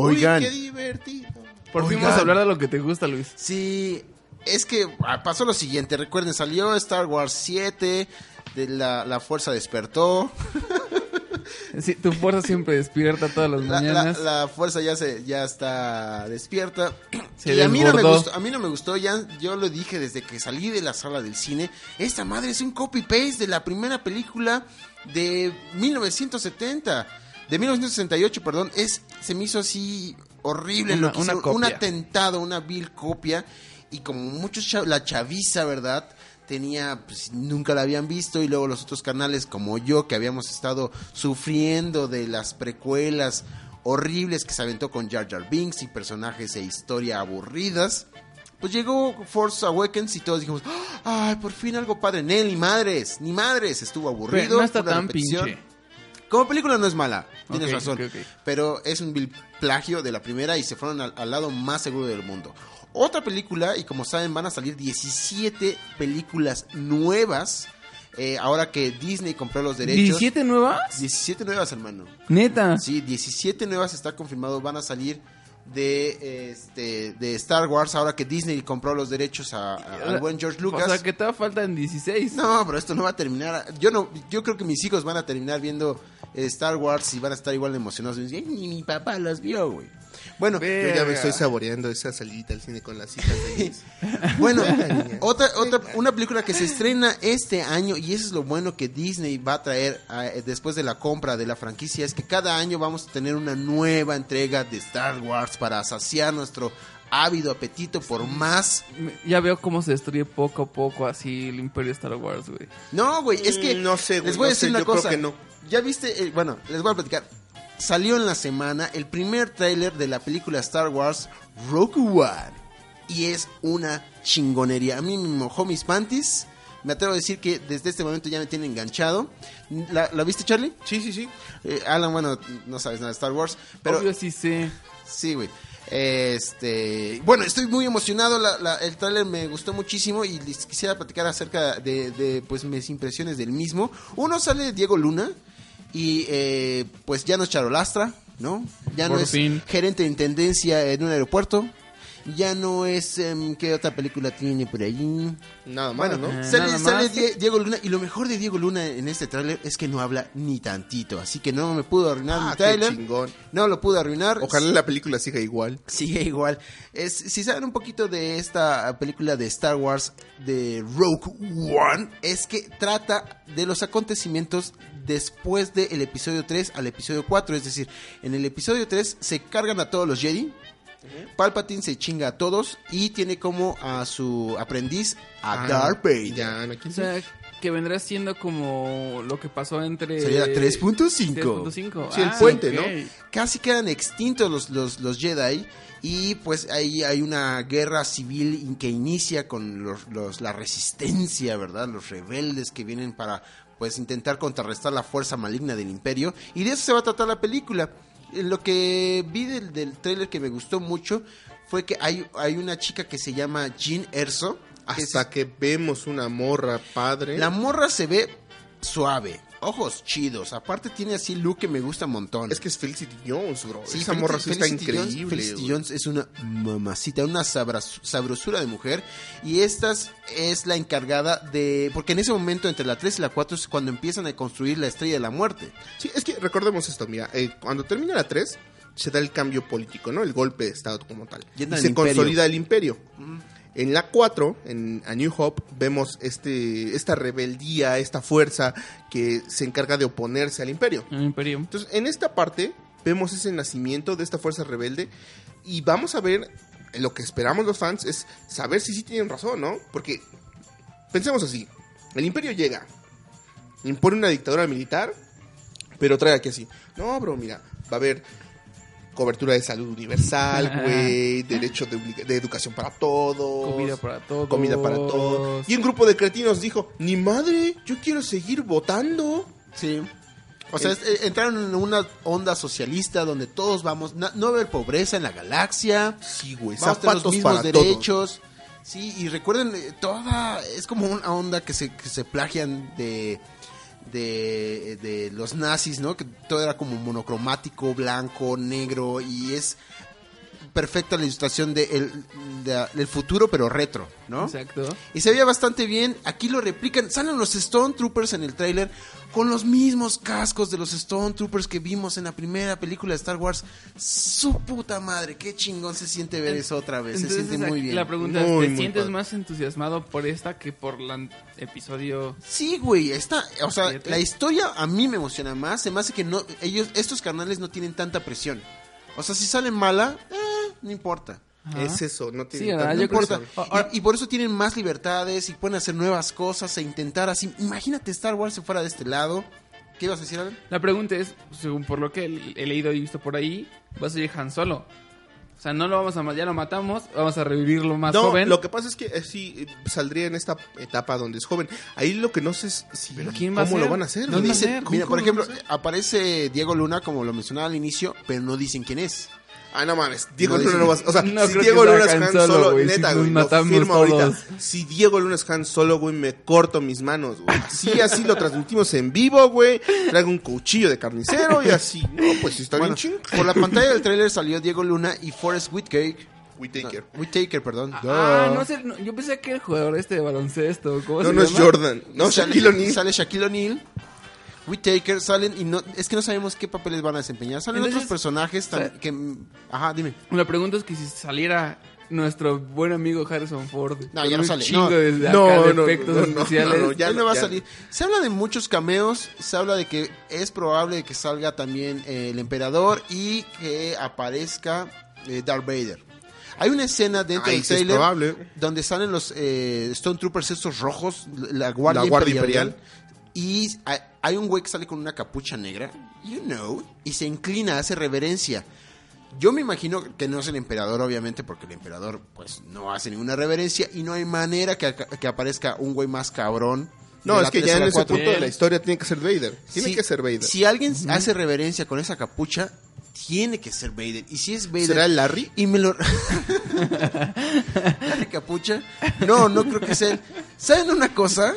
Oigan. Uy, qué divertido. Por fin vamos a hablar de lo que te gusta, Luis. Sí, es que ah, pasó lo siguiente. Recuerden, salió Star Wars 7, de la, la fuerza despertó. Sí, tu fuerza siempre despierta todas las La, la- mañanas. la fuerza ya se ya está despierta. Se y a mí no me gustó, a mí no me gustó, ya yo lo dije desde que salí de la sala del cine, esta madre es un copy paste de la primera película de 1970, de 1968, perdón, es se me hizo así horrible Una- lo que una hicieron, un atentado, una vil copia y como muchos la chaviza, ¿verdad? tenía, pues, nunca la habían visto y luego los otros canales como yo que habíamos estado sufriendo de las precuelas horribles que se aventó con Jar Jar Binks y personajes e historia aburridas. Pues llegó Force Awakens y todos dijimos, ay, por fin algo padre. Nel, ni madres, ni madres, estuvo aburrido. Pero no está tan pinche. Como película no es mala, tienes razón. Pero es un vil plagio de la primera y se fueron al, al lado más seguro del mundo. Otra película, y como saben, van a salir 17 películas nuevas. eh, ahora que Disney compró los derechos. ¿17 nuevas? 17 nuevas, hermano. Neta. Sí, 17 nuevas está confirmado. Van a salir de este de Star Wars ahora que Disney compró los derechos a- a- al buen George Lucas. O sea, que todavía faltan 16. No, pero esto no va a terminar. Yo no, yo creo que mis hijos van a terminar viendo Star Wars y van a estar igual de emocionados. Y dicen, Ni mi papá los vio, güey. Bueno, Yo ya me estoy saboreando esa salidita al cine con las hijas de bueno, otra, otra, una película que se estrena este año y eso es lo bueno que Disney va a traer eh, después de la compra de la franquicia es que cada año vamos a tener una nueva entrega de Star Wars para saciar nuestro ávido apetito por más. Ya veo cómo se destruye poco a poco así el imperio de Star Wars, güey. No, güey, es que Mm, no sé, güey, les voy a decir sé, una yo creo cosa. que no. Ya viste, eh, bueno, les voy a platicar. Salió en la semana el primer tráiler de la película Star Wars Rogue One y es una chingonería. A mí me mojó mis panties. Me atrevo a decir que desde este momento ya me tiene enganchado. ¿La, la viste, Charlie? Sí, sí, sí. Eh, Alan, bueno, no sabes nada de Star Wars, pero Obvio sí sé. Sí, güey. Este, bueno, estoy muy emocionado. la- la- el tráiler me gustó muchísimo y les quisiera platicar acerca de, de, pues mis impresiones del mismo. Uno sale Diego Luna y eh, pues ya no es charolastra, ¿no? Ya no es fin. gerente de intendencia en un aeropuerto. Ya no es em, qué otra película tiene por allí. Nada más, Bueno, ¿no? Eh, sale, nada sale más. Die- Diego Luna y lo mejor de Diego Luna en este tráiler es que no habla ni tantito, así que no me pudo arruinar Ah, mi qué tráiler. chingón. No lo pude arruinar. Ojalá la película siga igual. Sigue igual. Es, si saben un poquito de esta película de Star Wars de Rogue One, es que trata de los acontecimientos después del episodio 3 al episodio 4. Es decir, en el episodio 3 se cargan a todos los Jedi. Palpatine se chinga a todos y tiene como a su aprendiz a Ah, Darth Vader. Ya. O sea, que vendrá siendo como lo que pasó entre... Sería 3.5. 3.5. Sí, el Ah, puente. ¿no? casi quedan extintos los, los, los Jedi y pues ahí hay una guerra civil in- que inicia con los, los- la resistencia, ¿verdad? Los rebeldes que vienen para pues intentar contrarrestar la fuerza maligna del imperio y de eso se va a tratar la película. Eh, Lo que vi del, del tráiler que me gustó mucho fue que hay, hay una chica que se llama Jean Erso. es- Hasta que vemos una morra padre. la morra se ve suave, ojos chidos, aparte tiene así look que me gusta un montón. Es que es Felicity Jones, bro. Sí, Esa Felicity- morra sí está Felicity Jones- increíble. Felicity. Jones es una mamacita, una sabras- sabrosura de mujer. Y esta es la encargada de. Porque en ese momento, entre la 3 y la 4, es cuando empiezan a construir la estrella de la muerte. Sí, es que recordemos esto, mira, eh, cuando termina la 3, se da el cambio político, ¿no? El golpe de Estado como tal. Y se imperio. consolida el imperio. En la 4, en A New Hope, vemos este, esta rebeldía, esta fuerza que se encarga de oponerse al imperio. El imperio. Entonces, en esta parte, vemos ese nacimiento de esta fuerza rebelde y vamos a ver, lo que esperamos los fans es saber si sí tienen razón, ¿no? Porque, pensemos así, el imperio llega, impone una dictadura militar, pero trae aquí así, no, bro, mira, va a haber cobertura de salud universal, güey, derecho de, educación para todos. Comida para todos. Comida para todos. Y un grupo de cretinos dijo, ni madre, yo quiero seguir votando. Sí. O sea, es- eh, entraron en una onda socialista donde todos vamos. no va a haber pobreza en la galaxia. Sí, güey, Vamos a tener los mismos todos. derechos. Sí, y recuerden, eh, toda. Es como una onda que se, que se plagian de. De, de los nazis, ¿no? Que todo era como monocromático, blanco, negro y es perfecta la ilustración de el- de- del futuro pero retro, ¿no? Exacto. Y se veía bastante bien. Aquí lo replican. Salen los Stone Troopers en el tráiler con los mismos cascos de los Stone Troopers que vimos en la primera película de Star Wars. Su puta madre, qué chingón se siente ver eso otra vez. Entonces, se siente muy bien. La pregunta Muy, es, ¿te sientes padre. más entusiasmado por esta que por el episodio? Sí, güey, está, o sea, la historia a mí me emociona más, se me hace que no, ellos, estos canales no tienen tanta presión. O sea, si salen mala, eh, no importa. Ajá. Es eso, no tiene importa. Y, y por eso tienen más libertades y pueden hacer nuevas cosas e intentar así. Imagínate Star Wars si fuera de este lado. ¿Qué ibas a decir, Alan? La pregunta es, según por lo que he leído y visto por ahí, va a salir Han Solo. O sea, no lo vamos a ya lo matamos, vamos a revivirlo más no, joven. lo que pasa es que eh, sí eh, saldría en esta etapa donde es joven. Ahí lo que no sé es si ¿Pero quién va a cómo lo van a hacer. No Dicen- ¿Cómo- mira, por ejemplo, aparece Diego Luna, como lo mencionaba al inicio, pero no dicen quién es. Ah, no mames, Diego No Luna no vas, o sea, No si Diego Luna es Han Solo, neta, si güey, nos lo firmo ahorita. Si Diego Luna es Han Solo, güey, me corto mis manos, güey. Así, así lo transmitimos en vivo, güey. Traigo un cuchillo de carnicero y así. No, pues sí está Bueno, bien ching. por la pantalla del tráiler salió Diego Luna y Forrest Whitaker. Whitaker. No, Whitaker, perdón. Ah, Duh. no sé, no, yo pensé que el jugador este de baloncesto, ¿cómo No, se no es? Jordan. No, Sale- Shaquille O'Neal. Sale Shaquille O'Neal. Whitaker salen y no es que no sabemos qué papeles van a desempeñar. Salen Entonces, otros personajes tan- o sea- que ajá, dime. La pregunta es que si saliera nuestro buen amigo Harrison Ford. No, ya no sale, chingo no. de, de No, acá de no, efectos no, no, especiales. no, no, ya no va a salir. Se habla de muchos cameos, se habla de que es probable que salga también eh, el emperador y que aparezca eh, Darth Vader. Hay una escena dentro Ahí del es trailer donde salen los eh, Stone Troopers estos rojos, la Guardia, La Guardia Imperial, Imperial. Y hay, un güey que sale con una capucha negra, you know, y se inclina, hace reverencia. Yo me imagino que no es el emperador, obviamente, porque el emperador pues no hace ninguna reverencia y no hay manera que, que aparezca un güey más cabrón. No, es que ya a en ese cuatro. punto de la historia tiene que ser Vader. Tiene Si- que ser Vader. Si alguien hace reverencia con esa capucha, tiene que ser Vader. Y si es Vader... ¿Será el Larry? Y me lo... Larry Capucha. No, no creo que sea él. ¿Saben una cosa?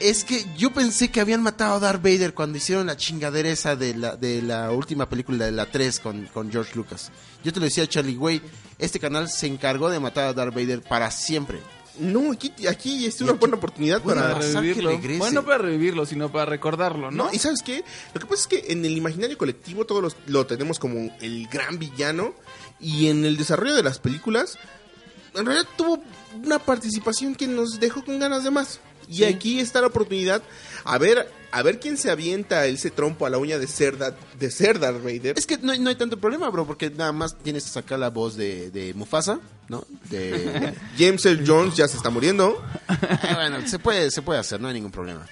Es que yo pensé que habían matado a Darth Vader cuando hicieron la chingadera esa de la, de la última película de la 3 con, con George Lucas. Yo te lo decía, Charlie, güey, este canal se encargó de matar a Darth Vader para siempre. No, aquí, aquí es una aquí- buena oportunidad Bueno, para... revivirlo. regrese. Bueno, no para revivirlo, sino para recordarlo, ¿no? No, y ¿sabes qué? Lo que pasa es que en el imaginario colectivo todos los- lo tenemos como el gran villano y en el desarrollo de las películas en realidad tuvo una participación que nos dejó con ganas de más. Y Sí. aquí está la oportunidad a ver a ver quién se avienta ese trompo a la uña de ser, Da- de ser Darth Vader. Es que no, hay- no hay tanto problema, bro, porque nada más tienes que sacar la voz de, de Mufasa, ¿no? De... James Earl Jones ya se está muriendo. Ah, bueno, se puede, se puede hacer, no hay ningún problema.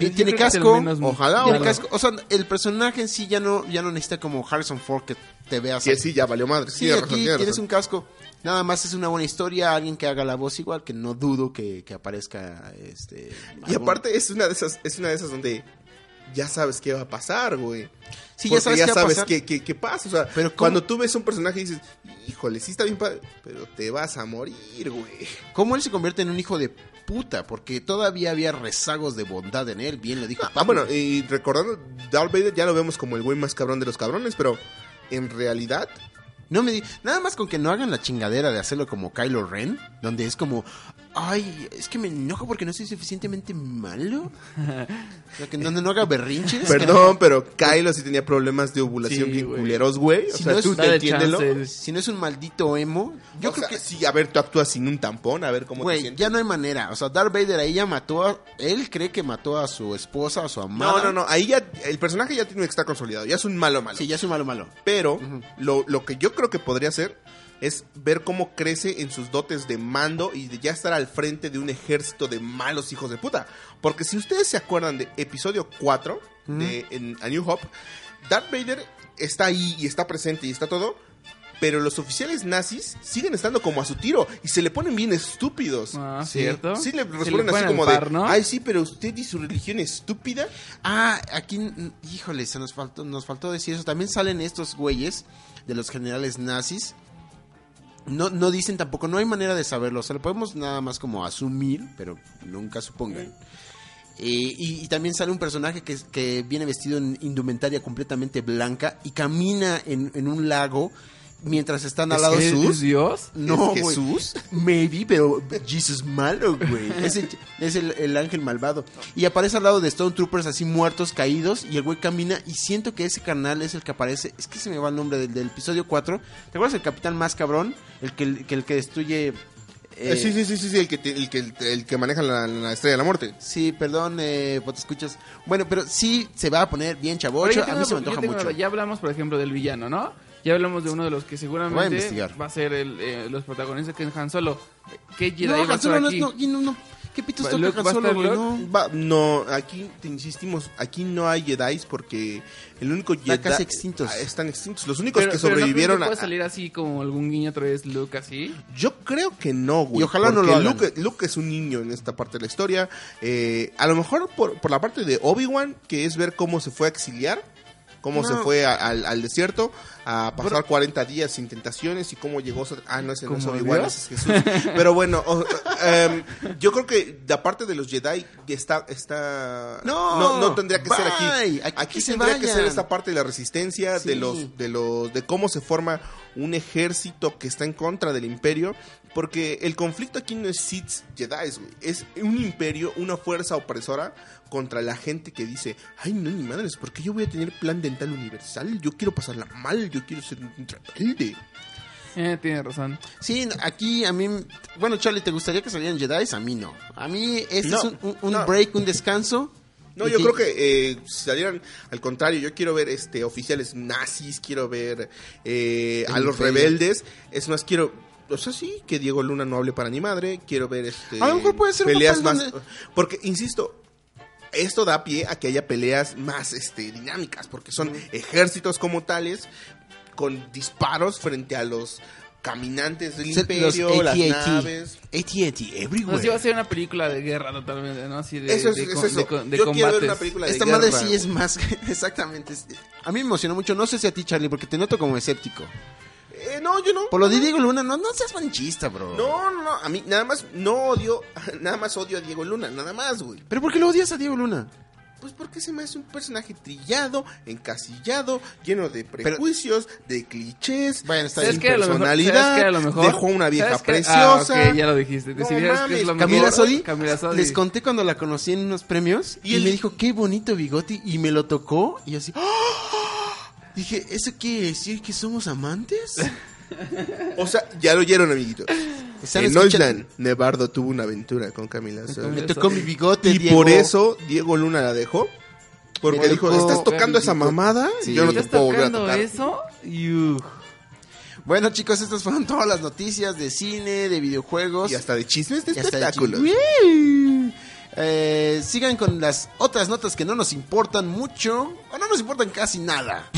Y tiene casco, ojalá, tiene casco, o sea, el personaje en sí ya no, ya no necesita como Harrison Ford que te veas. Que sí, ya valió madre. Sí, Tiene aquí tienes razón. un casco. Nada más es una buena historia, alguien que haga la voz igual, que no dudo que, que aparezca este. Y algún- aparte es una de esas es una de esas donde ya sabes qué va a pasar, güey. Sí, ya sabes ya qué va a sabes pasar. qué, qué- qué pasa. O sea, Pero ¿cómo? cuando tú ves un personaje y dices, híjole, sí está bien padre, pero te vas a morir, güey. ¿Cómo él se convierte en un hijo de puta? Porque todavía había rezagos de bondad en él, bien lo dijo Ah, Pablo. bueno, y recordando, Darth Vader ya lo vemos como el güey más cabrón de los cabrones, pero en realidad, No me di- nada más con que no hagan la chingadera de hacerlo como Kylo Ren, donde es como, ay, es que me enojo porque no soy suficientemente malo. O sea, que donde no haga berrinches. perdón, pero Kylo sí tenía problemas de ovulación Sí, bien güey. culeros, güey. O Si sea, no es- tú te entiéndelo. si no es un maldito emo, yo O creo sea, que sí, a ver, tú actúas sin un tampón, a ver cómo te Güey, sientes. ya no hay manera. O sea, Darth Vader ahí ya mató a... Él cree que mató a su esposa, a su amada. No, no, no, ahí ya el personaje ya tiene que estar consolidado, ya es un malo malo. Sí, ya es un malo malo. Pero lo, lo que yo creo que podría hacer es ver cómo crece en sus dotes de mando y de ya estar al frente de un ejército de malos hijos de puta. Porque si ustedes se acuerdan de episodio 4 de en A New Hope, Darth Vader está ahí y está presente y está todo, pero los oficiales nazis siguen estando como a su tiro y se le ponen bien estúpidos. Ah. ¿cierto? Sí, le responden así como par, de, ¿no? ay sí, pero usted y su religión estúpida. Ah, aquí... Híjole, se nos faltó, nos faltó decir eso. También salen estos güeyes de los generales nazis. No, no dicen tampoco, no hay manera de saberlo. O sea, lo podemos nada más como asumir, pero nunca supongan. Eh, y, y también sale un personaje que, que viene vestido en indumentaria completamente blanca y camina en, en un lago mientras están al ¿Es lado ¿Es, sus. es Dios? No, ¿Es. Jesús? Maybe, pero Jesus malo, güey. Es, el, es el, el ángel malvado. Y aparece al lado de Stone Troopers así muertos, caídos. Y el güey camina. Y siento que ese canal es el que aparece. Es que se me va el nombre del, del episodio 4. ¿Te acuerdas del capitán más cabrón? El que el que, el que destruye. Eh, sí, sí, sí, sí, sí, el que, te- el que, el que maneja la, la estrella de la muerte. Sí, perdón, eh, pues te escuchas. Bueno, pero sí se va a poner bien chavocho. A mí se me antoja mucho. una- Ya hablamos, por ejemplo, del villano, ¿no? Ya hablamos de uno de los que seguramente investigar. va a ser el, eh, los protagonistas que es Han Solo. ¿Qué Jedi No, va a Han estar Solo no, aquí? no, no, no. ¿Qué pitos Va- toca Luke Han Solo, güey? No. Va, no, aquí te insistimos, aquí no hay Jedi porque el único Están Jedi casi extintos. Ah, están extintos. Los únicos Pero, que pero ¿no creen sobrevivieron que a, puede salir así como algún guiño otra vez Luke así? Yo creo que no, güey. Y ojalá no lo hagan. Luke, Luke es un niño en esta parte de la historia. Eh, a lo mejor por, por la parte de Obi-Wan, que es ver cómo se fue a exiliar, cómo No. se fue a- al, al desierto a pasar 40 días sin tentaciones y cómo llegó... a- Ah, no, ese no es ¿Como Obi-Wan, es Jesús. Pero bueno, em, yo creo que de parte de los Jedi está... está No, no, no tendría que ser aquí. aquí Aquí, que se tendría que ser esta parte de la resistencia, de los de los de cómo se forma un ejército que está en contra del imperio, porque el conflicto aquí no es Sith Jedi, es un imperio, una fuerza opresora contra la gente que dice, "Ay, no ni madres, ¿por qué yo voy a tener plan dental universal? Yo quiero pasarla mal, yo quiero ser un rebelde." Eh, tiene razón. Sí, aquí a mí, bueno, Charlie, ¿te gustaría que salieran Jedi? A mí no. A mí este No, es un, un- un no. break, un descanso. No, yo creo que eh, si salieran al contrario. Yo quiero ver este oficiales nazis, quiero ver eh, a los rebeldes. Es más, quiero. O sea, sí, que Diego Luna no hable para ni madre. Quiero ver este. A lo mejor puede ser un peleas más. donde- Porque, insisto. Esto da pie a que haya peleas más este, dinámicas, porque son ejércitos como tales, con disparos frente a los caminantes del imperio, las AT-AT. naves. AT-AT, No, everywhere. sí va a ser una película de guerra totalmente, ¿no? Así de, Eso es, de, es eso. de Yo quiero ver combates. una película de Esta madre sí es más, exactamente. A mí me emocionó mucho, no sé si a ti, Charlie, porque te noto como escéptico. Eh, no, yo no. Por lo de Diego Luna, no, no seas manchista, bro. No, no, no, a mí nada más no odio, nada más odio a Diego Luna, nada más, güey. ¿Pero por qué lo odias a Diego Luna? Pues porque se me hace un personaje trillado, encasillado, lleno de prejuicios, de clichés, Bueno, está ¿Sabes personalidad, ¿sabes qué? A lo mejor- dejó una vieja ¿sabes qué? preciosa. Ah, ya lo dijiste. No Si vieras que mames, es lo Camila Sodi, Camila Sodi. les conté cuando la conocí en unos premios y, Y el- me dijo, qué bonito bigote, y me lo tocó, y así, ¡ah! dije, ¿eso quiere decir que somos amantes? O sea, ya lo oyeron, amiguitos. En Oisland, Nevardo tuvo una aventura con Camila Sodi. Me tocó mi bigote, Y Diego. por eso Diego Luna la dejó. Porque Me dijo, tocó- ¿estás tocando esa mamada? Sí. Yo no te ¿Estás puedo volver a tocando tocar. eso? Yuh. Bueno, chicos, estas fueron todas las noticias de cine, de videojuegos. Y hasta de chismes de espectáculos. Eh, sigan con las otras notas que no nos importan mucho o no nos importan casi nada.